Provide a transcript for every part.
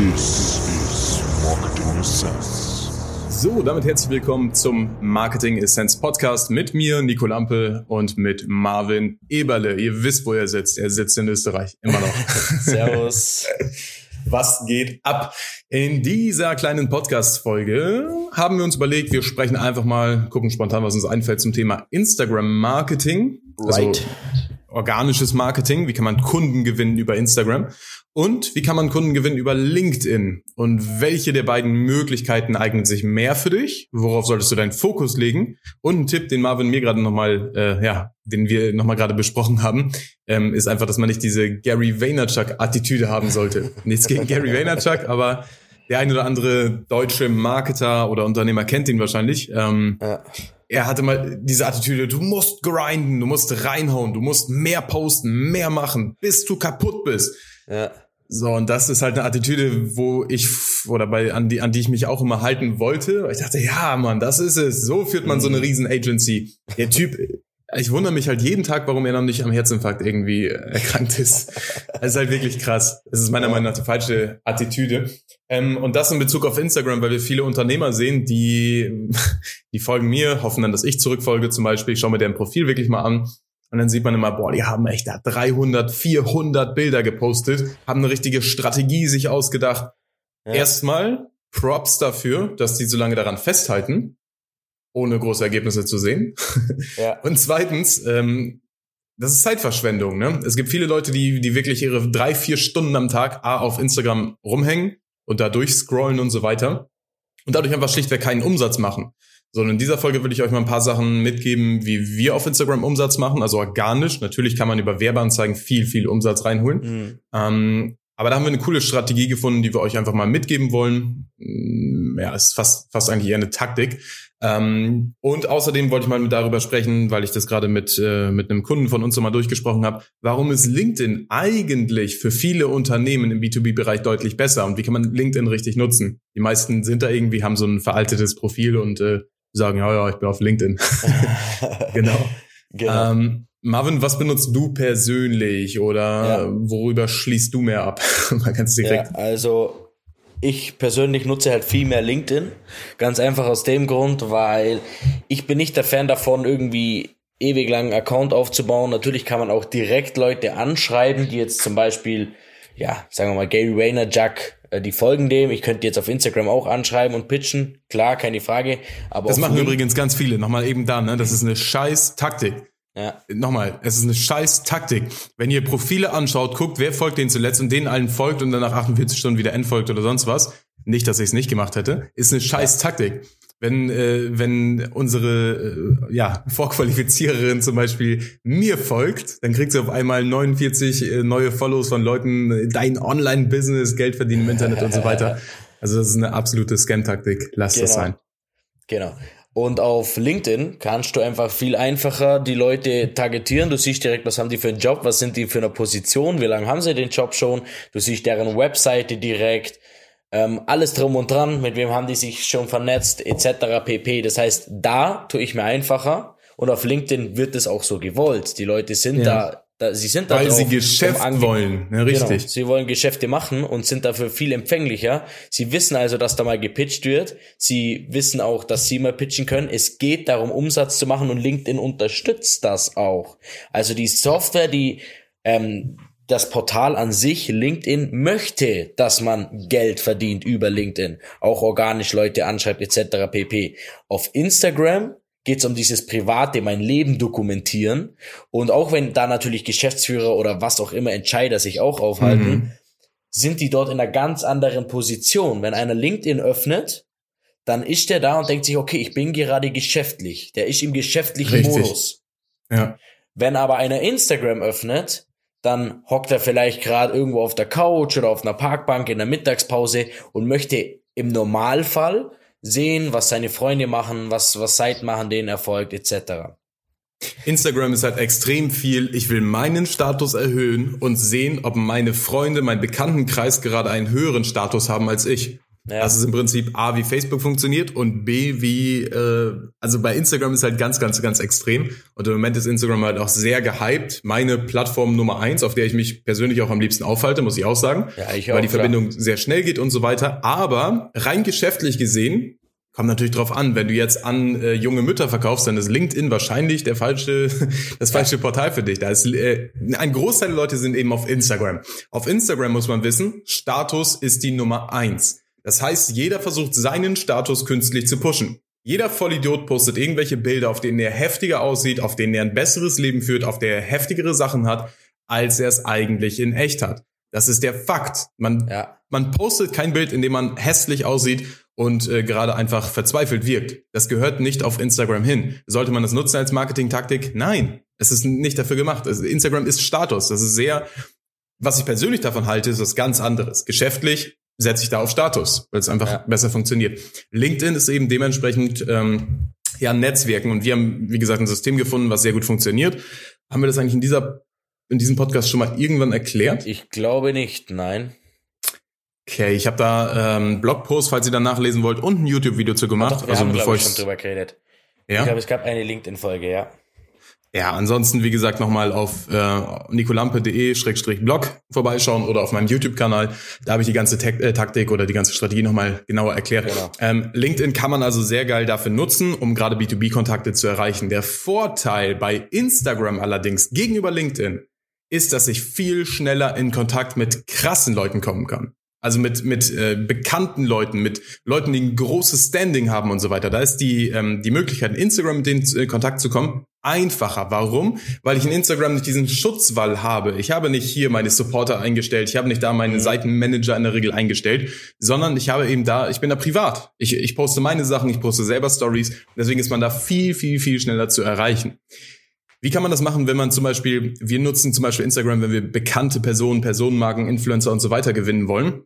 This is Marketing Essence. So, damit herzlich willkommen zum Marketing Essence Podcast mit mir, Nico Lampe und mit Marvin Eberle. Ihr wisst, wo er sitzt. Er sitzt in Österreich. Immer noch. Servus. Was geht ab? In dieser kleinen Podcast-Folge haben wir uns überlegt, wir sprechen einfach mal, gucken spontan, was uns einfällt zum Thema Instagram-Marketing. Also Right. Organisches Marketing. Wie kann man Kunden gewinnen über Instagram? Und wie kann man Kunden gewinnen über LinkedIn? Und welche der beiden Möglichkeiten eignet sich mehr für dich? Worauf solltest du deinen Fokus legen? Und ein Tipp, den Marvin mir gerade nochmal, äh, ja, den wir nochmal gerade besprochen haben, ähm, ist einfach, dass man nicht diese Gary Vaynerchuk-Attitüde haben sollte. Nichts gegen Gary Vaynerchuk, aber der ein oder andere deutsche Marketer oder Unternehmer kennt ihn wahrscheinlich. Ähm, Ja. Er hatte mal diese Attitüde, du musst grinden, du musst reinhauen, du musst mehr posten, mehr machen, bis du kaputt bist. Ja. So, und das ist halt eine Attitüde, wo ich, oder bei, an die, an die ich mich auch immer halten wollte. Ich dachte, ja, Mann, das ist es. So führt man so eine riesen Agency. Der Typ, ich wundere mich halt jeden Tag, warum er noch nicht am Herzinfarkt irgendwie erkrankt ist. Das ist halt wirklich krass. Das ist meiner Meinung nach die falsche Attitüde. Ähm, und das in Bezug auf Instagram, weil wir viele Unternehmer sehen, die, die folgen mir, hoffen dann, dass ich zurückfolge zum Beispiel. Ich schaue mir deren Profil wirklich mal an. Und dann sieht man immer, boah, die haben echt da 300, 400 Bilder gepostet, haben eine richtige Strategie sich ausgedacht. Ja. Erstmal Props dafür, dass die so lange daran festhalten, ohne große Ergebnisse zu sehen. Ja. Und zweitens, ähm, das ist Zeitverschwendung. Ne? Es gibt viele Leute, die, die wirklich ihre drei, vier Stunden am Tag A, auf Instagram rumhängen und da durchscrollen und so weiter und dadurch einfach schlichtweg keinen Umsatz machen. So, und in dieser Folge will ich euch mal ein paar Sachen mitgeben, wie wir auf Instagram Umsatz machen, also organisch. Natürlich kann man über Werbeanzeigen viel, viel Umsatz reinholen. Mhm. Ähm, aber da haben wir eine coole Strategie gefunden, die wir euch einfach mal mitgeben wollen. Mm, Ja, ist fast, fast eigentlich eher eine Taktik. Ähm, und außerdem wollte ich mal mit darüber sprechen, weil ich das gerade mit, äh, mit einem Kunden von uns so mal durchgesprochen habe, warum ist LinkedIn eigentlich für viele Unternehmen im B2B-Bereich deutlich besser und wie kann man LinkedIn richtig nutzen? Die meisten sind da irgendwie, haben so ein veraltetes Profil und äh, sagen, ja, ja, ich bin auf LinkedIn. genau. Genau. Ähm, Marvin, was benutzt du persönlich oder Ja. worüber schließt du mehr ab? Kann es direkt. ja, also ich persönlich nutze halt viel mehr LinkedIn. Ganz einfach aus dem Grund, weil ich bin nicht der Fan davon, irgendwie ewig lang einen Account aufzubauen. Natürlich kann man auch direkt Leute anschreiben, die jetzt zum Beispiel, ja, sagen wir mal, Gary Vaynerchuk, äh, die folgen dem. Ich könnte jetzt auf Instagram auch anschreiben und pitchen. Klar, keine Frage. Aber Das machen übrigens ganz viele. Nochmal eben da, ne? Das ist eine scheiß Taktik. Ja, Nochmal, es ist eine scheiß Taktik. Wenn ihr Profile anschaut, guckt, wer folgt denen zuletzt und denen allen folgt und dann nach 48 Stunden wieder entfolgt oder sonst was. Nicht, dass ich es nicht gemacht hätte. Ist eine scheiß Taktik. Wenn, äh, wenn unsere äh, ja, Vorqualifiziererin zum Beispiel mir folgt, dann kriegt sie auf einmal 49 äh, neue Follows von Leuten, äh, dein Online-Business, Geld verdienen im Internet und so weiter. Also das ist eine absolute Scam-Taktik. Lasst das Genau. sein. Genau. Und auf LinkedIn kannst du einfach viel einfacher die Leute targetieren. Du siehst direkt, was haben die für einen Job, was sind die für eine Position, wie lange haben sie den Job schon. Du siehst deren Webseite direkt, ähm, alles drum und dran, mit wem haben die sich schon vernetzt, etc. pp. Das heißt, da tue ich mir einfacher und auf LinkedIn wird es auch so gewollt. Die Leute sind Ja. da, da, sie sind da Weil drauf, sie um Geschäft ange- wollen. Ja, richtig. Genau. Sie wollen Geschäfte machen und sind dafür viel empfänglicher. Sie wissen also, dass da mal gepitcht wird. Sie wissen auch, dass sie mal pitchen können. Es geht darum, Umsatz zu machen und LinkedIn unterstützt das auch. Also die Software, die ähm, das Portal an sich, LinkedIn, möchte, dass man Geld verdient über LinkedIn, auch organisch Leute anschreibt etc. pp. Auf Instagram geht's um dieses private, mein Leben dokumentieren. Und auch wenn da natürlich Geschäftsführer oder was auch immer Entscheider sich auch aufhalten, Mhm. sind die dort in einer ganz anderen Position. Wenn einer LinkedIn öffnet, dann ist der da und denkt sich, okay, ich bin gerade geschäftlich. Der ist im geschäftlichen Richtig. Modus. Ja. Wenn aber einer Instagram öffnet, dann hockt er vielleicht gerade irgendwo auf der Couch oder auf einer Parkbank in der Mittagspause und möchte im Normalfall sehen, was seine Freunde machen, was, was Seiten machen, denen erfolgt, etc. Instagram ist halt extrem viel. Ich will meinen Status erhöhen und sehen, ob meine Freunde, mein Bekanntenkreis gerade einen höheren Status haben als ich. Ja. Das ist im Prinzip A, wie Facebook funktioniert und B, wie, äh, also bei Instagram ist halt ganz, ganz, ganz extrem. Und im Moment ist Instagram halt auch sehr gehypt. Meine Plattform Nummer eins, auf der ich mich persönlich auch am liebsten aufhalte, muss ich auch sagen. Ja, ich weil auch, die klar. Verbindung sehr schnell geht und so weiter. Aber rein geschäftlich gesehen, kommt natürlich drauf an, wenn du jetzt an äh, junge Mütter verkaufst, dann ist LinkedIn wahrscheinlich der falsche, das falsche Portal für dich. Da ist äh, ein Großteil der Leute sind eben auf Instagram. Auf Instagram muss man wissen, Status ist die Nummer eins. Das heißt, jeder versucht seinen Status künstlich zu pushen. Jeder Vollidiot postet irgendwelche Bilder, auf denen er heftiger aussieht, auf denen er ein besseres Leben führt, auf der er heftigere Sachen hat, als er es eigentlich in echt hat. Das ist der Fakt. Man, Ja. man postet kein Bild, in dem man hässlich aussieht und äh, gerade einfach verzweifelt wirkt. Das gehört nicht auf Instagram hin. Sollte man das nutzen als Marketingtaktik? Nein, es ist nicht dafür gemacht. Also Instagram ist Status. Das ist sehr, was ich persönlich davon halte, ist was ganz anderes. Geschäftlich setze ich da auf Status, weil es einfach Ja. besser funktioniert. LinkedIn ist eben dementsprechend ähm, ja Netzwerken und wir haben, wie gesagt, ein System gefunden, was sehr gut funktioniert. Haben wir das eigentlich in dieser in diesem Podcast schon mal irgendwann erklärt? Ich glaube nicht, nein. Okay, ich habe da ähm, einen Blogpost, falls ihr da nachlesen wollt, und ein YouTube-Video zu gemacht. Doch, also haben, bevor glaube ich, ich schon drüber geredet. Ich ja, glaube, es gab eine LinkedIn-Folge, ja. Ja, ansonsten wie gesagt nochmal auf äh, nicolampe.de-blog vorbeischauen oder auf meinem YouTube-Kanal. Da habe ich die ganze äh, Taktik oder die ganze Strategie nochmal genauer erklärt. Genau. Ähm, LinkedIn kann man also sehr geil dafür nutzen, um gerade B2B-Kontakte zu erreichen. Der Vorteil bei Instagram allerdings gegenüber LinkedIn ist, dass ich viel schneller in Kontakt mit krassen Leuten kommen kann. Also mit, mit äh, bekannten Leuten, mit Leuten, die ein großes Standing haben und so weiter. Da ist die, ähm, die Möglichkeit, in Instagram mit denen in Kontakt zu kommen, einfacher. Warum? Weil ich in Instagram nicht diesen Schutzwall habe. Ich habe nicht hier meine Supporter eingestellt, ich habe nicht da meine Seitenmanager in der Regel eingestellt, sondern ich habe eben da, ich bin da privat. Ich, ich poste meine Sachen, ich poste selber Stories. Deswegen ist man da viel, viel, viel schneller zu erreichen. Wie kann man das machen, wenn man zum Beispiel, wir nutzen zum Beispiel Instagram, wenn wir bekannte Personen, Personenmarken, Influencer und so weiter gewinnen wollen?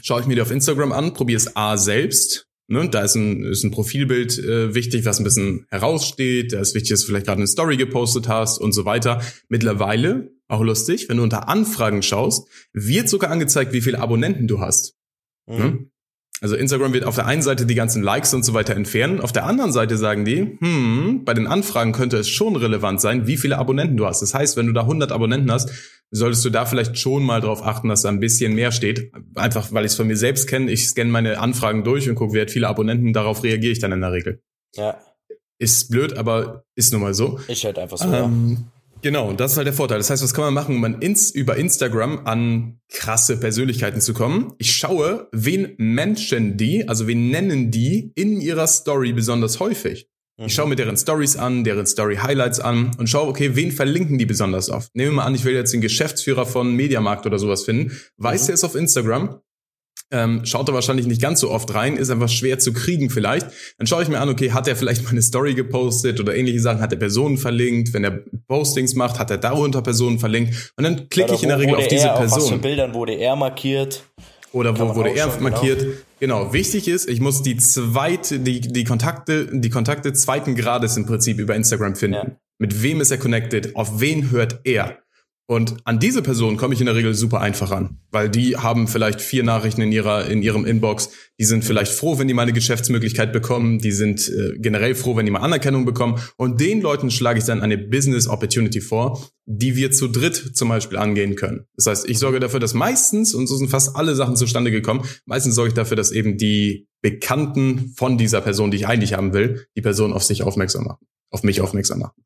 Schaue ich mir die auf Instagram an, probiere es A selbst. Ne? Da ist ein, ist ein Profilbild äh, wichtig, was ein bisschen heraussteht. Da ist wichtig, dass du vielleicht gerade eine Story gepostet hast und so weiter. Mittlerweile, auch lustig, wenn du unter Anfragen schaust, wird sogar angezeigt, wie viele Abonnenten du hast. Mhm. Ne? Also Instagram wird auf der einen Seite die ganzen Likes und so weiter entfernen, auf der anderen Seite sagen die, hm, bei den Anfragen könnte es schon relevant sein, wie viele Abonnenten du hast. Das heißt, wenn du da 100 Abonnenten hast, solltest du da vielleicht schon mal drauf achten, dass da ein bisschen mehr steht. Einfach, weil ich es von mir selbst kenne. Ich scanne meine Anfragen durch und gucke, wer hat viele Abonnenten. Darauf reagiere ich dann in der Regel. Ja, Ist blöd, aber ist nun mal so. ist halt einfach so. Ähm, genau, und das ist halt der Vorteil. Das heißt, was kann man machen, um an ins, über Instagram an krasse Persönlichkeiten zu kommen? Ich schaue, wen Menschen die, also wen nennen die in ihrer Story besonders häufig. Ich schaue mir deren Stories an, deren Story Highlights an und schaue, okay, wen verlinken die besonders oft? Nehmen wir mal an, ich will jetzt den Geschäftsführer von Mediamarkt oder sowas finden. Weiß Mhm. der ist auf Instagram? Ähm, schaut er wahrscheinlich nicht ganz so oft rein, ist einfach schwer zu kriegen vielleicht. Dann schaue ich mir an, okay, hat er vielleicht mal eine Story gepostet oder ähnliche Sachen, hat er Personen verlinkt, wenn er Postings macht, hat er darunter Personen verlinkt und dann klicke ich in der Regel auf diese er, Auf was für Person. Bildern wurde er markiert? Oder wo wurde er schon, markiert? Genau. Wichtig ist, ich muss die zweite, die, die Kontakte, die Kontakte zweiten Grades im Prinzip über Instagram finden. Ja. Mit wem ist er connected? Auf wen hört er? Und an diese Person komme ich in der Regel super einfach an, weil die haben vielleicht vier Nachrichten in ihrer in ihrem Inbox. Die sind vielleicht froh, wenn die mal eine Geschäftsmöglichkeit bekommen. Die sind äh, generell froh, wenn die mal Anerkennung bekommen. Und den Leuten schlage ich dann eine Business Opportunity vor, die wir zu dritt zum Beispiel angehen können. Das heißt, ich sorge dafür, dass meistens und so sind fast alle Sachen zustande gekommen. Meistens sorge ich dafür, dass eben die Bekannten von dieser Person, die ich eigentlich haben will, die Person auf sich aufmerksam machen, auf mich aufmerksam machen.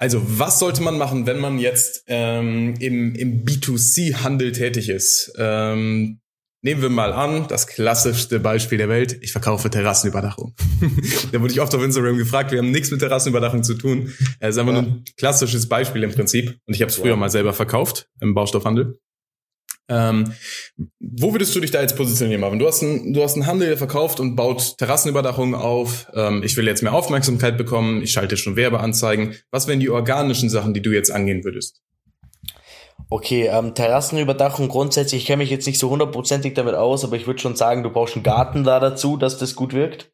Also, was sollte man machen, wenn man jetzt ähm, im, im B2C-Handel tätig ist? Ähm, nehmen wir mal an, das klassischste Beispiel der Welt, ich verkaufe Terrassenüberdachung. da wurde ich oft auf Instagram gefragt, wir haben nichts mit Terrassenüberdachung zu tun. Es ist einfach Ja. nur ein klassisches Beispiel im Prinzip. Und ich habe es früher Ja. mal selber verkauft im Baustoffhandel. Ähm, wo würdest du dich da jetzt positionieren, Marvin? Du hast einen, du hast einen Handel, der verkauft und baut Terrassenüberdachung auf. Ähm, ich will jetzt mehr Aufmerksamkeit bekommen. Ich schalte schon Werbeanzeigen. Was wären die organischen Sachen, die du jetzt angehen würdest? Okay, ähm, Terrassenüberdachung grundsätzlich, ich kenne mich jetzt nicht so hundertprozentig damit aus, aber ich würde schon sagen, du brauchst einen Garten da dazu, dass das gut wirkt.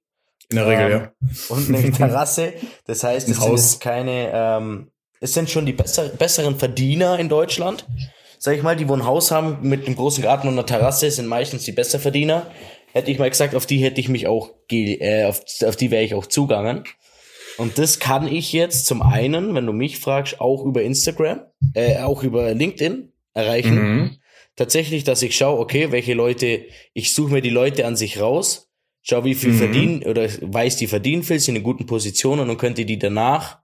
In der Regel, Ähm, ja. Und eine Terrasse. Das heißt, es sind keine, ähm, es sind schon die besser, besseren Verdiener in Deutschland. Sag ich mal, die wo ein Haus haben mit einem großen Garten und einer Terrasse, sind meistens die Besserverdiener. hätte ich mal gesagt, auf die hätte ich mich auch, äh, auf, auf die wäre ich auch zugangen. Und das kann ich jetzt zum einen, wenn du mich fragst, auch über Instagram, äh, auch über LinkedIn erreichen. Mhm. Tatsächlich, dass ich schaue, okay, welche Leute, ich suche mir die Leute an sich raus, schau, wie viel Mhm. verdienen oder weiß, die verdienen viel, sind in guten Positionen und könnte die danach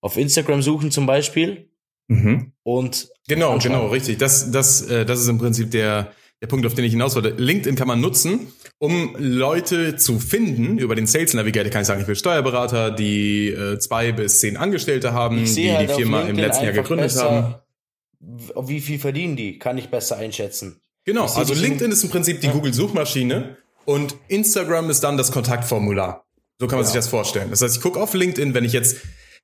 auf Instagram suchen zum Beispiel. Mhm. Und Genau, anschauen. genau, richtig. Das, das, äh, das ist im Prinzip der, der Punkt, auf den ich hinaus wollte. LinkedIn kann man nutzen, um Leute zu finden. Über den Sales Navigator kann ich sagen, ich will Steuerberater, die äh, zwei bis zehn Angestellte haben, die halt die Firma im letzten Jahr gegründet haben. besser, w- Wie viel verdienen die? Kann ich besser einschätzen. Genau, also LinkedIn ist im Prinzip die Ja. Google-Suchmaschine und Instagram ist dann das Kontaktformular. So kann man Ja. sich das vorstellen. Das heißt, ich gucke auf LinkedIn, wenn ich jetzt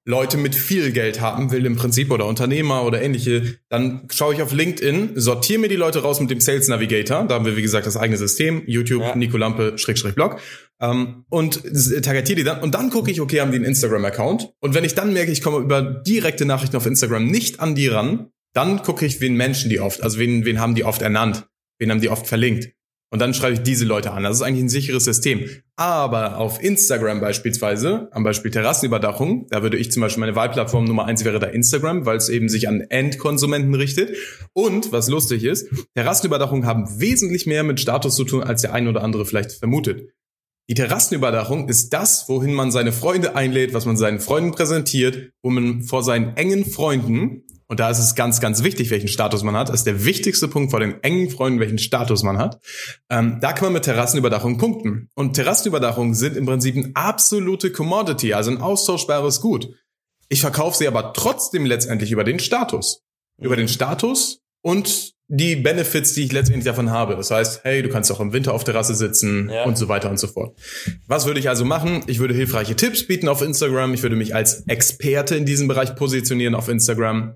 Leute mit viel Geld haben will im Prinzip oder Unternehmer oder ähnliche, dann schaue ich auf LinkedIn, sortiere mir die Leute raus mit dem Sales Navigator. Da haben wir, wie gesagt, das eigene System, YouTube, Ja. Nico Lampe, Schrägstrich Blog. Ähm, und targetiere die dann. Und dann gucke ich, okay, haben die einen Instagram-Account? Und wenn ich dann merke, ich komme über direkte Nachrichten auf Instagram nicht an die ran, dann gucke ich, wen Menschen die oft, also wen, wen haben die oft ernannt, wen haben die oft verlinkt. Und dann schreibe ich diese Leute an. Das ist eigentlich ein sicheres System. Aber auf Instagram beispielsweise, am Beispiel Terrassenüberdachung, da würde ich zum Beispiel meine Wahlplattform Nummer eins wäre da Instagram, weil es eben sich an Endkonsumenten richtet. Und was lustig ist, Terrassenüberdachungen haben wesentlich mehr mit Status zu tun, als der ein oder andere vielleicht vermutet. Die Terrassenüberdachung ist das, wohin man seine Freunde einlädt, was man seinen Freunden präsentiert, wo man vor seinen engen Freunden, und da ist es ganz, ganz wichtig, welchen Status man hat, das ist der wichtigste Punkt vor den engen Freunden, welchen Status man hat, ähm, da kann man mit Terrassenüberdachung punkten. Und Terrassenüberdachungen sind im Prinzip eine absolute Commodity, also ein austauschbares Gut. Ich verkaufe sie aber trotzdem letztendlich über den Status. Über den Status und die Benefits, die ich letztendlich davon habe. Das heißt, hey, du kannst auch im Winter auf Terrasse sitzen Ja. und so weiter und so fort. Was würde ich also machen? Ich würde hilfreiche Tipps bieten auf Instagram. Ich würde mich als Experte in diesem Bereich positionieren auf Instagram,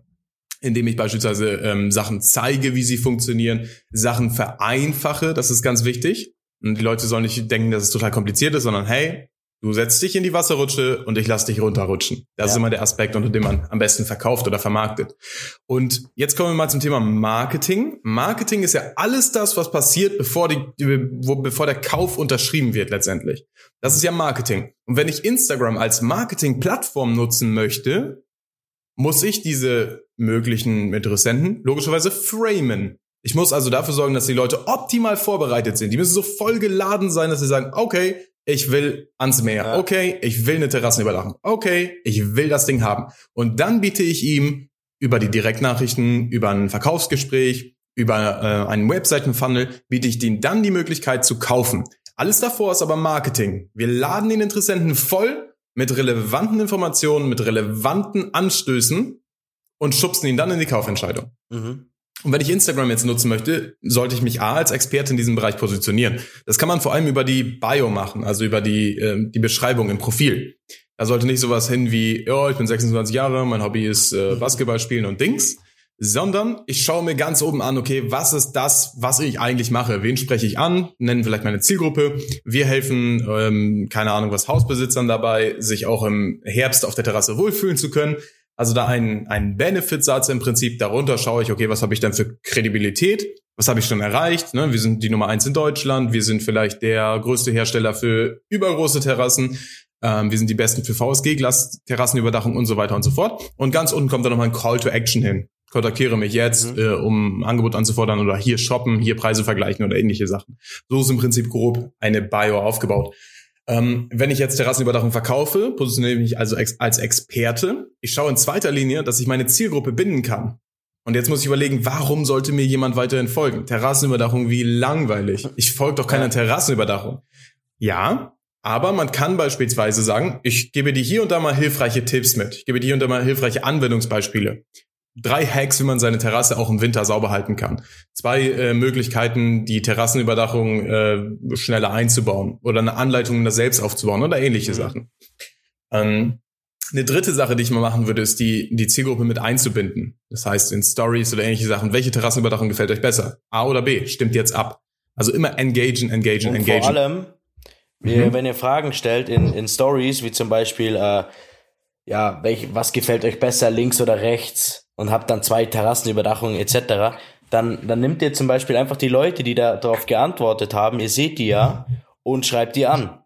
indem ich beispielsweise ähm, Sachen zeige, wie sie funktionieren, Sachen vereinfache. Das ist ganz wichtig. Und die Leute sollen nicht denken, dass es total kompliziert ist, sondern hey, du setzt dich in die Wasserrutsche und ich lass dich runterrutschen. Das Ja. ist immer der Aspekt, unter dem man am besten verkauft oder vermarktet. Und jetzt kommen wir mal zum Thema Marketing. Marketing ist ja alles das, was passiert, bevor, die, bevor der Kauf unterschrieben wird letztendlich. Das ist ja Marketing. Und wenn ich Instagram als Marketing-Plattform nutzen möchte, muss ich diese möglichen Interessenten logischerweise framen. Ich muss also dafür sorgen, dass die Leute optimal vorbereitet sind. Die müssen so voll geladen sein, dass sie sagen, okay, ich will ans Meer. Okay, ich will eine Terrassenüberdachung. Okay, ich will das Ding haben. Und dann biete ich ihm über die Direktnachrichten, über ein Verkaufsgespräch, über äh, einen Webseitenfunnel, biete ich denen dann die Möglichkeit zu kaufen. Alles davor ist aber Marketing. Wir laden den Interessenten voll mit relevanten Informationen, mit relevanten Anstößen und schubsen ihn dann in die Kaufentscheidung. Mhm. Und wenn ich Instagram jetzt nutzen möchte, sollte ich mich A als Experte in diesem Bereich positionieren. Das kann man vor allem über die Bio machen, also über die, äh, die Beschreibung im Profil. Da sollte nicht sowas hin wie, ja, ich bin 26 Jahre, mein Hobby ist äh, Basketball spielen und Dings, sondern ich schaue mir ganz oben an, okay, was ist das, was ich eigentlich mache? Wen spreche ich an? Nennen vielleicht meine Zielgruppe. Wir helfen, ähm, keine Ahnung, was Hausbesitzern dabei, sich auch im Herbst auf der Terrasse wohlfühlen zu können. Also da ein, ein Benefitsatz im Prinzip. Darunter schaue ich, okay, was habe ich denn für Kredibilität? Was habe ich schon erreicht? Ne? Wir sind die Nummer eins in Deutschland. Wir sind vielleicht der größte Hersteller für übergroße Terrassen. Ähm, wir sind die besten für VSG-Glas, Terrassenüberdachung und so weiter und so fort. Und ganz unten kommt dann nochmal ein Call to Action hin. Kontaktiere mich jetzt, Mhm. äh, um ein Angebot anzufordern oder hier shoppen, hier Preise vergleichen oder ähnliche Sachen. So ist im Prinzip grob eine Bio aufgebaut. Ähm, wenn ich jetzt Terrassenüberdachung verkaufe, positioniere ich mich also ex als Experte. Ich schaue in zweiter Linie, dass ich meine Zielgruppe binden kann. Und jetzt muss ich überlegen, warum sollte mir jemand weiterhin folgen? Terrassenüberdachung, wie langweilig. Ich folge doch keiner. Terrassenüberdachung. Ja, aber man kann beispielsweise sagen, ich gebe dir hier und da mal hilfreiche Tipps mit. Ich gebe dir hier und da mal hilfreiche Anwendungsbeispiele. Drei Hacks, wie man seine Terrasse auch im Winter sauber halten kann. Zwei äh, Möglichkeiten, die Terrassenüberdachung äh, schneller einzubauen oder eine Anleitung, um das selbst aufzubauen oder ähnliche Mhm. Sachen. Ähm, eine dritte Sache, die ich mal machen würde, ist die, die Zielgruppe mit einzubinden. Das heißt, in Stories oder ähnliche Sachen, welche Terrassenüberdachung gefällt euch besser? A oder B? Stimmt jetzt ab. Also immer engagen, engagen, Und engagen. vor allem, Mhm. wenn ihr Fragen stellt in, in Stories, wie zum Beispiel, äh, ja, welch, was gefällt euch besser, links oder rechts, und habt dann zwei Terrassenüberdachungen etc., dann, dann nimmt ihr zum Beispiel einfach die Leute, die da darauf geantwortet haben, ihr seht die ja, und schreibt die an.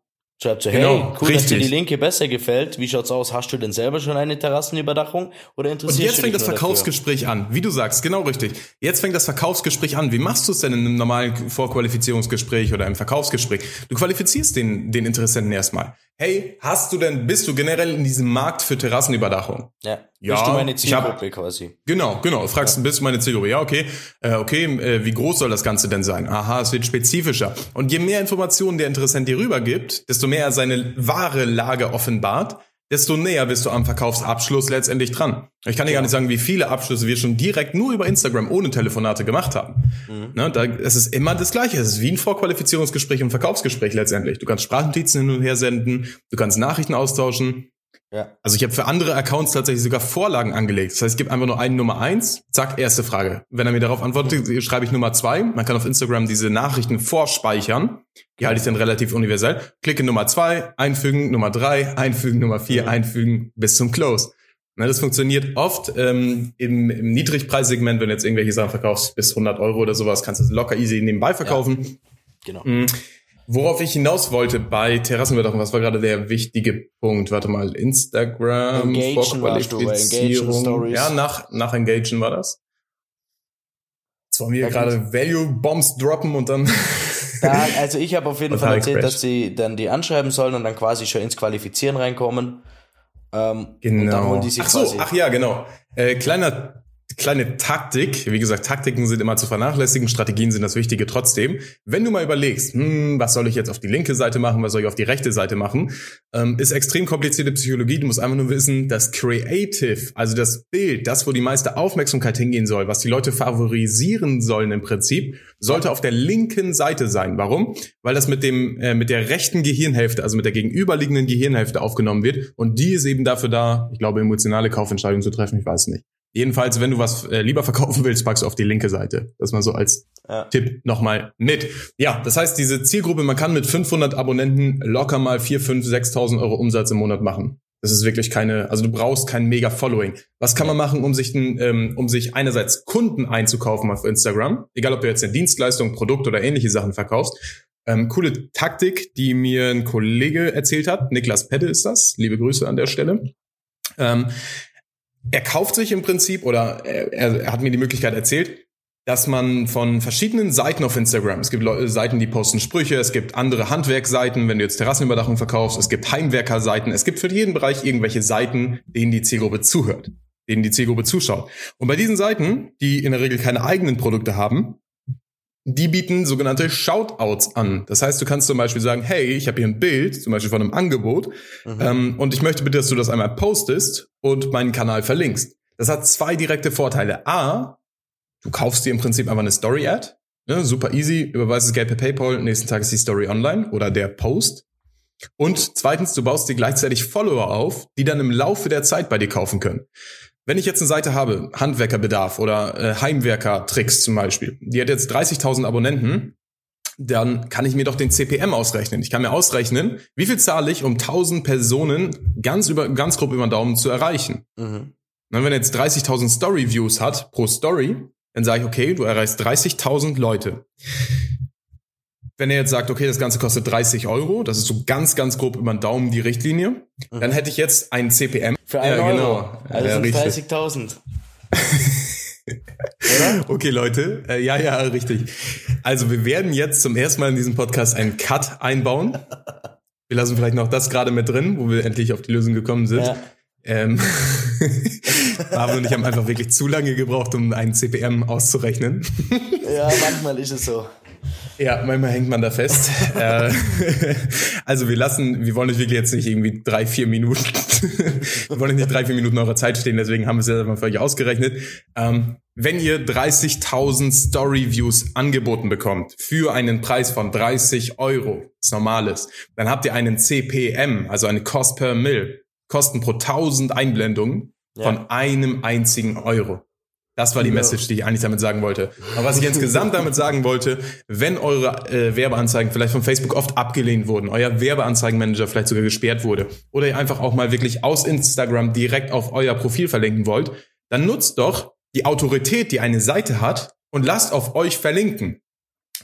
Schreibt so, Genau, hey, cool, dass dir richtig. die Linke besser gefällt. Wie schaut's aus? Hast du denn selber schon eine Terrassenüberdachung? Oder Und interessierst jetzt fängt das Verkaufsgespräch an. Wie du sagst, genau richtig. Jetzt fängt das Verkaufsgespräch an. Wie machst du es denn in einem normalen Vorqualifizierungsgespräch oder im Verkaufsgespräch? Du qualifizierst den, den Interessenten erstmal. Hey, hast du denn, bist du generell in diesem Markt für Terrassenüberdachung? Ja. Ja, Bist du meine ich hab- Zielgruppe quasi? Genau, genau. Fragst, bist du meine Zielgruppe? Ja, okay. Äh, okay, äh, wie groß soll das Ganze denn sein? Aha, es wird spezifischer. Und je mehr Informationen der Interessent dir rübergibt, desto mehr er seine wahre Lage offenbart, desto näher bist du am Verkaufsabschluss letztendlich dran. Ich kann dir gar nicht sagen, wie viele Abschlüsse wir schon direkt nur über Instagram ohne Telefonate gemacht haben. Ne, da, es ist immer das Gleiche. Es ist wie ein Vorqualifizierungsgespräch und Verkaufsgespräch letztendlich. Du kannst Sprachnotizen hin und her senden, du kannst Nachrichten austauschen, Ja. also ich habe für andere Accounts tatsächlich sogar Vorlagen angelegt. Das heißt, ich gebe einfach nur einen Nummer eins, zack, erste Frage. Wenn er mir darauf antwortet, schreibe ich Nummer zwei. Man kann auf Instagram diese Nachrichten vorspeichern. Die halte ich dann relativ universell. Klicke Nummer zwei, einfügen, Nummer drei, einfügen, Nummer vier, einfügen, bis zum Close. Na, das funktioniert oft ähm, im, im Niedrigpreissegment, wenn du jetzt irgendwelche Sachen verkaufst, bis 100 Euro oder sowas, kannst du das locker easy nebenbei verkaufen. Genau. Mhm. Worauf ich hinaus wollte bei Terrassenüberdachung, was war gerade der wichtige Punkt? Warte mal, Instagram, Engagen warst du, bei Vorqualifizierung. Engagen Stories. Ja, nach, nach Engagen war das. Jetzt wollen wir gerade Value-Bombs droppen und dann... Da, also ich habe auf jeden Fall erzählt, crashed. dass sie dann die anschreiben sollen und dann quasi schon ins Qualifizieren reinkommen. Ähm, Genau. Und dann holen die sich ach so, ach ja, genau. Äh, kleiner, kleine Taktik. Wie gesagt, Taktiken sind immer zu vernachlässigen, Strategien sind das Wichtige trotzdem. Wenn du mal überlegst, hm, was soll ich jetzt auf die linke Seite machen, was soll ich auf die rechte Seite machen, ähm, ist extrem komplizierte Psychologie. Du musst einfach nur wissen, das Creative, also das Bild, das, wo die meiste Aufmerksamkeit hingehen soll, was die Leute favorisieren sollen im Prinzip, sollte auf der linken Seite sein. Warum? Weil das mit dem äh, mit der rechten Gehirnhälfte, also mit der gegenüberliegenden Gehirnhälfte aufgenommen wird und die ist eben dafür da, ich glaube, emotionale Kaufentscheidungen zu treffen, ich weiß nicht. Jedenfalls, wenn du was äh, lieber verkaufen willst, packst du auf die linke Seite. Das mal so als Ja. Tipp nochmal mit. Ja, das heißt, diese Zielgruppe, man kann mit 500 Abonnenten locker mal 4, 5, 6.000 Euro Umsatz im Monat machen. Das ist wirklich keine, also du brauchst kein mega Following. Was kann man machen, um sich, ähm, um sich einerseits Kunden einzukaufen auf Instagram? Egal, ob du jetzt eine Dienstleistung, Produkt oder ähnliche Sachen verkaufst. Ähm, coole Taktik, die mir ein Kollege erzählt hat. Niklas Pedde ist das. Liebe Grüße an der Stelle. Ähm, er kauft sich im Prinzip oder er, er, hat mir die Möglichkeit erzählt, dass man von verschiedenen Seiten auf Instagram, es gibt Leu- Seiten, die posten Sprüche, es gibt andere Handwerkseiten, wenn du jetzt Terrassenüberdachung verkaufst, es gibt Heimwerkerseiten, es gibt für jeden Bereich irgendwelche Seiten, denen die Zielgruppe zuhört, denen die Zielgruppe zuschaut. Und bei diesen Seiten, die in der Regel keine eigenen Produkte haben, die bieten sogenannte Shoutouts an. Das heißt, du kannst zum Beispiel sagen, hey, ich habe hier ein Bild, zum Beispiel von einem Angebot, Mhm. ähm, und ich möchte bitte, dass du das einmal postest und meinen Kanal verlinkst. Das hat zwei direkte Vorteile. A, du kaufst dir im Prinzip einfach eine Story-Ad. Ne, super easy, überweist das Geld per PayPal, nächsten Tag ist die Story online oder der Post. Und zweitens, du baust dir gleichzeitig Follower auf, die dann im Laufe der Zeit bei dir kaufen können. Wenn ich jetzt eine Seite habe, Handwerkerbedarf oder äh, Heimwerker-Tricks zum Beispiel, die hat jetzt 30.000 Abonnenten, dann kann ich mir doch den CPM ausrechnen. Ich kann mir ausrechnen, wie viel zahle ich, um 1000 Personen ganz über, ganz grob über den Daumen zu erreichen. Mhm. Und wenn er jetzt 30.000 Story-Views hat pro Story, dann sage ich, okay, du erreichst 30.000 Leute. Wenn er jetzt sagt, okay, das Ganze kostet 30 Euro, das ist so ganz, ganz grob über den Daumen die Richtlinie, dann hätte ich jetzt ein CPM. Für einen Ja, Euro. genau. Also Ja, sind richtig. 30.000. Okay, Leute. Äh, ja, ja, richtig. Also wir werden jetzt zum ersten Mal in diesem Podcast einen Cut einbauen. Wir lassen vielleicht noch das gerade mit drin, wo wir endlich auf die Lösung gekommen sind. Ja. Ähm, Marvin und ich haben einfach wirklich zu lange gebraucht, um einen CPM auszurechnen. ja, manchmal ist es so. Ja, manchmal hängt man da fest. Äh, also wir lassen, wir wollen euch wirklich jetzt nicht irgendwie drei, vier Minuten, wir wollen nicht drei, vier Minuten eurer Zeit stehen, deswegen haben wir es jetzt mal für euch ausgerechnet. Ähm, wenn ihr 30.000 Story-Views angeboten bekommt für einen Preis von 30 Euro, das Normales, dann habt ihr einen CPM, also eine Cost per Mill, Kosten pro 1000 Einblendungen Ja. von einem einzigen Euro. Das war die. Message, die ich eigentlich damit sagen wollte. Aber was ich insgesamt damit sagen wollte, wenn eure äh, Werbeanzeigen vielleicht von Facebook oft abgelehnt wurden, euer Werbeanzeigenmanager vielleicht sogar gesperrt wurde oder ihr einfach auch mal wirklich aus Instagram direkt auf euer Profil verlinken wollt, dann nutzt doch die Autorität, die eine Seite hat und lasst auf euch verlinken.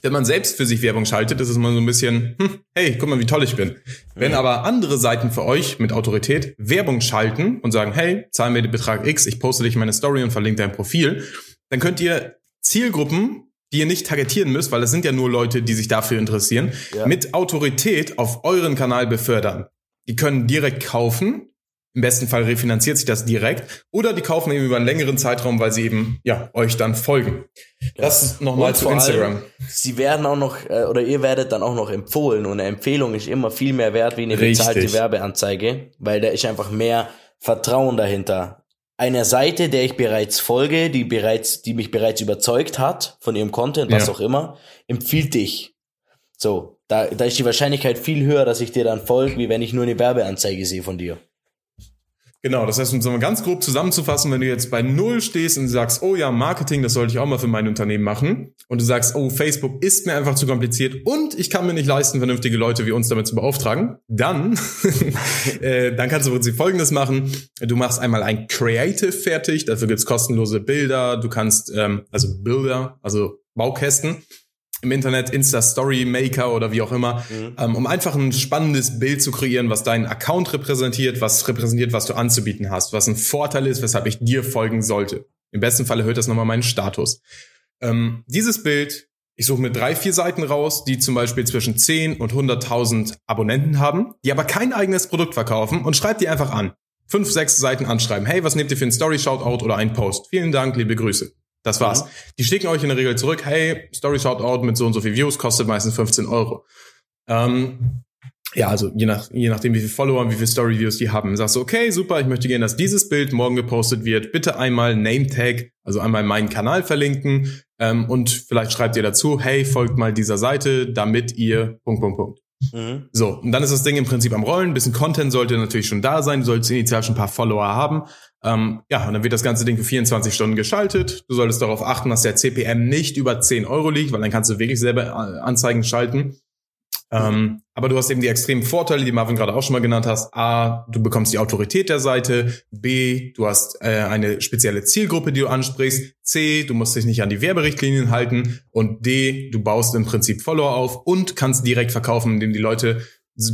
Wenn man selbst für sich Werbung schaltet, ist es mal so ein bisschen, hm, hey, guck mal, wie toll ich bin. Wenn aber andere Seiten für euch mit Autorität Werbung schalten und sagen, hey, zahl mir den Betrag X, ich poste dich in meine Story und verlinke dein Profil, dann könnt ihr Zielgruppen, die ihr nicht targetieren müsst, weil es sind ja nur Leute, die sich dafür interessieren, Ja. mit Autorität auf euren Kanal befördern. Die können direkt kaufen. Im besten Fall refinanziert sich das direkt. Oder die kaufen eben über einen längeren Zeitraum, weil sie eben, ja, euch dann folgen. Das nochmal zu Instagram. allem, sie werden auch noch, äh, oder ihr werdet dann auch noch empfohlen und eine Empfehlung ist immer viel mehr wert wie eine bezahlte Richtig. Werbeanzeige, weil da ist einfach mehr Vertrauen dahinter. Einer Seite, der ich bereits folge, die bereits, die mich bereits überzeugt hat von ihrem Content, was Ja. auch immer, empfiehlt dich. So, da, da ist die Wahrscheinlichkeit viel höher, dass ich dir dann folge, wie wenn ich nur eine Werbeanzeige sehe von dir. Genau, das heißt, um mal ganz grob zusammenzufassen, wenn du jetzt bei Null stehst und sagst, oh ja, Marketing, das sollte ich auch mal für mein Unternehmen machen, und du sagst, oh, Facebook ist mir einfach zu kompliziert und ich kann mir nicht leisten, vernünftige Leute wie uns damit zu beauftragen, dann, äh, dann kannst du im Prinzip Folgendes machen. Du machst einmal ein Creative fertig, dafür gibt's kostenlose Bilder, du kannst, ähm, also Bilder, also Baukästen, im Internet, Insta-Story Maker oder wie auch immer, ähm, um einfach ein spannendes Bild zu kreieren, was deinen Account repräsentiert, was repräsentiert, was du anzubieten hast, was ein Vorteil ist, weshalb ich dir folgen sollte. Im besten Fall erhöht das nochmal meinen Status. Ähm, dieses Bild, ich suche mir drei, vier Seiten raus, die zum Beispiel zwischen 10 und 100.000 Abonnenten haben, die aber kein eigenes Produkt verkaufen und schreib die einfach an. Fünf, sechs Seiten anschreiben. Hey, was nehmt ihr für ein Story-Shoutout oder einen Post? Vielen Dank, liebe Grüße. Das war's. Die schicken euch in der Regel zurück, hey, Story Shoutout mit so und so viel Views kostet meistens 15 Euro. Ähm, ja, also je, nach, je nachdem, wie viele Follower und wie viele Story Views die haben. Sagst du, okay, super, ich möchte gerne, dass dieses Bild morgen gepostet wird. Bitte einmal Name Tag, also einmal meinen Kanal verlinken ähm, und vielleicht schreibt ihr dazu, hey, folgt mal dieser Seite, damit ihr Punkt, Punkt, Punkt. Mhm. So, und dann ist das Ding im Prinzip am Rollen. Ein bisschen Content sollte natürlich schon da sein. Du solltest initial schon ein paar Follower haben. Ähm, ja, und dann wird das ganze Ding für 24 Stunden geschaltet. Du solltest darauf achten, dass der CPM nicht über 10 Euro liegt, weil dann kannst du wirklich selber äh, Anzeigen schalten. Ähm, aber du hast eben die extremen Vorteile, die Marvin gerade auch schon mal genannt hast. A, du bekommst die Autorität der Seite. B, du hast äh, eine spezielle Zielgruppe, die du ansprichst. C, du musst dich nicht an die Werberichtlinien halten. Und D, du baust im Prinzip Follower auf und kannst direkt verkaufen, indem die Leute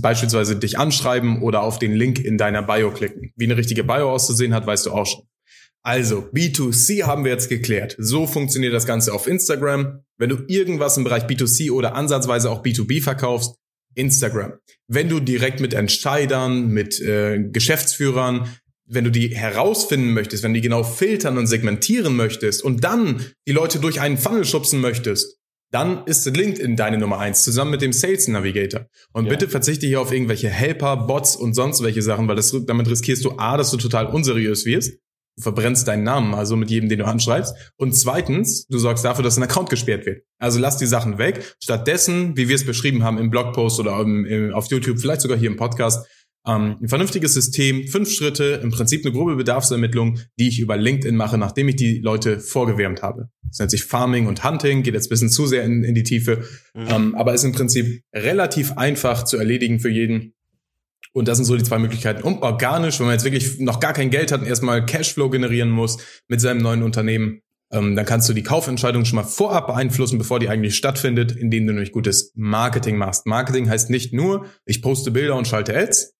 beispielsweise dich anschreiben oder auf den Link in deiner Bio klicken. Wie eine richtige Bio auszusehen hat, weißt du auch schon. Also, B2C haben wir jetzt geklärt. So funktioniert das Ganze auf Instagram. Wenn du irgendwas im Bereich B2C oder ansatzweise auch B2B verkaufst, Instagram. Wenn du direkt mit Entscheidern, mit äh, Geschäftsführern, wenn du die herausfinden möchtest, wenn du die genau filtern und segmentieren möchtest und dann die Leute durch einen Funnel schubsen möchtest, dann ist LinkedIn deine Nummer eins zusammen mit dem Sales Navigator. Und Ja. bitte verzichte hier auf irgendwelche Helper, Bots und sonst welche Sachen, weil das, damit riskierst du A, dass du total unseriös wirst. Du verbrennst deinen Namen, also mit jedem, den du anschreibst. Und zweitens, du sorgst dafür, dass ein Account gesperrt wird. Also lass die Sachen weg. Stattdessen, wie wir es beschrieben haben im Blogpost oder im, im, auf YouTube, vielleicht sogar hier im Podcast, ähm, ein vernünftiges System, fünf Schritte, im Prinzip eine grobe Bedarfsermittlung, die ich über LinkedIn mache, nachdem ich die Leute vorgewärmt habe. Das nennt sich Farming und Hunting, geht jetzt ein bisschen zu sehr in, in die Tiefe, Mhm. ähm, aber ist im Prinzip relativ einfach zu erledigen für jeden. Und das sind so die zwei Möglichkeiten. Und organisch, wenn man jetzt wirklich noch gar kein Geld hat und erstmal Cashflow generieren muss mit seinem neuen Unternehmen, ähm, dann kannst du die Kaufentscheidung schon mal vorab beeinflussen, bevor die eigentlich stattfindet, indem du nämlich gutes Marketing machst. Marketing heißt nicht nur, ich poste Bilder und schalte Ads,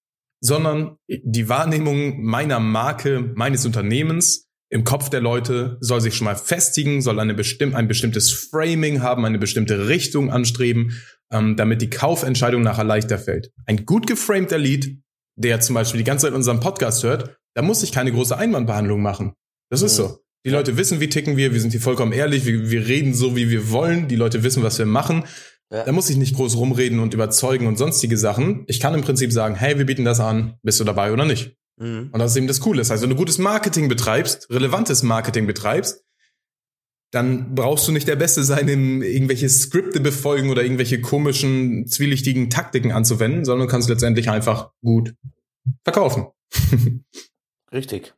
sondern die Wahrnehmung meiner Marke, meines Unternehmens im Kopf der Leute soll sich schon mal festigen, soll eine bestimm ein bestimmtes Framing haben, eine bestimmte Richtung anstreben, ähm, damit die Kaufentscheidung nachher leichter fällt. Ein gut geframter Lead, der zum Beispiel die ganze Zeit unseren Podcast hört, da muss ich keine große Einwandbehandlung machen. Das ist Mhm. so. Die Leute wissen, wie ticken wir, wir sind hier vollkommen ehrlich, wir, wir reden so, wie wir wollen, die Leute wissen, was wir machen. Ja. Da muss ich nicht groß rumreden und überzeugen und sonstige Sachen. Ich kann im Prinzip sagen, hey, wir bieten das an, bist du dabei oder nicht? Mhm. Und das ist eben das Coole. Das heißt, wenn du gutes Marketing betreibst, relevantes Marketing betreibst, dann brauchst du nicht der Beste sein, in irgendwelche Skripte befolgen oder irgendwelche komischen, zwielichtigen Taktiken anzuwenden, sondern du kannst letztendlich einfach gut verkaufen. Richtig.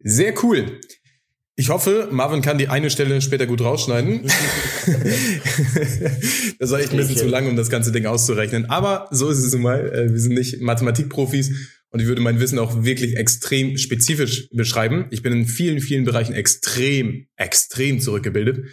Sehr cool. Ich hoffe, Marvin kann die eine Stelle später gut rausschneiden. das war echt ein bisschen zu lang, um das ganze Ding auszurechnen. Aber so ist es nun mal. Äh, Wir sind nicht Mathematikprofis. und ich würde mein Wissen auch wirklich extrem spezifisch beschreiben. Ich bin in vielen, vielen Bereichen extrem, extrem zurückgebildet.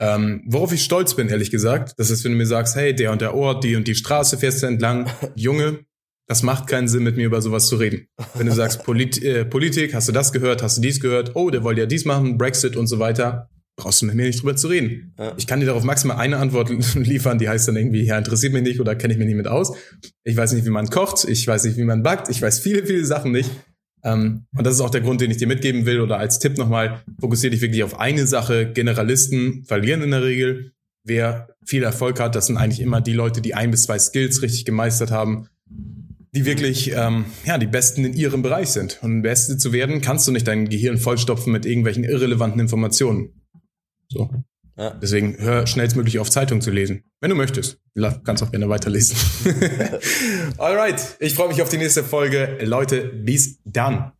Ähm, worauf ich stolz bin, ehrlich gesagt, das ist, wenn du mir sagst, hey, der und der Ort, die und die Straße fährst du entlang, Junge, das macht keinen Sinn, mit mir über sowas zu reden. Wenn du sagst, Polit äh, Politik, hast du das gehört, hast du dies gehört, oh, der wollte ja dies machen, Brexit und so weiter, brauchst du mit mir nicht drüber zu reden. Ja. Ich kann dir darauf maximal eine Antwort liefern, die heißt dann irgendwie, ja, interessiert mich nicht oder kenne ich mich nicht mit aus. Ich weiß nicht, wie man kocht, ich weiß nicht, wie man backt, ich weiß viele, viele Sachen nicht. Ähm, und das ist auch der Grund, den ich dir mitgeben will oder als Tipp nochmal, fokussiere dich wirklich auf eine Sache. Generalisten verlieren in der Regel. Wer viel Erfolg hat, das sind eigentlich immer die Leute, die ein bis zwei Skills richtig gemeistert haben, die wirklich ähm, ja die Besten in ihrem Bereich sind. Und Beste zu werden, kannst du nicht dein Gehirn vollstopfen mit irgendwelchen irrelevanten Informationen. So. Ja. Deswegen hör schnellstmöglich auf, Zeitung zu lesen. Wenn du möchtest. Kannst auch gerne weiterlesen. Alright. Ich freue mich auf die nächste Folge. Leute, bis dann.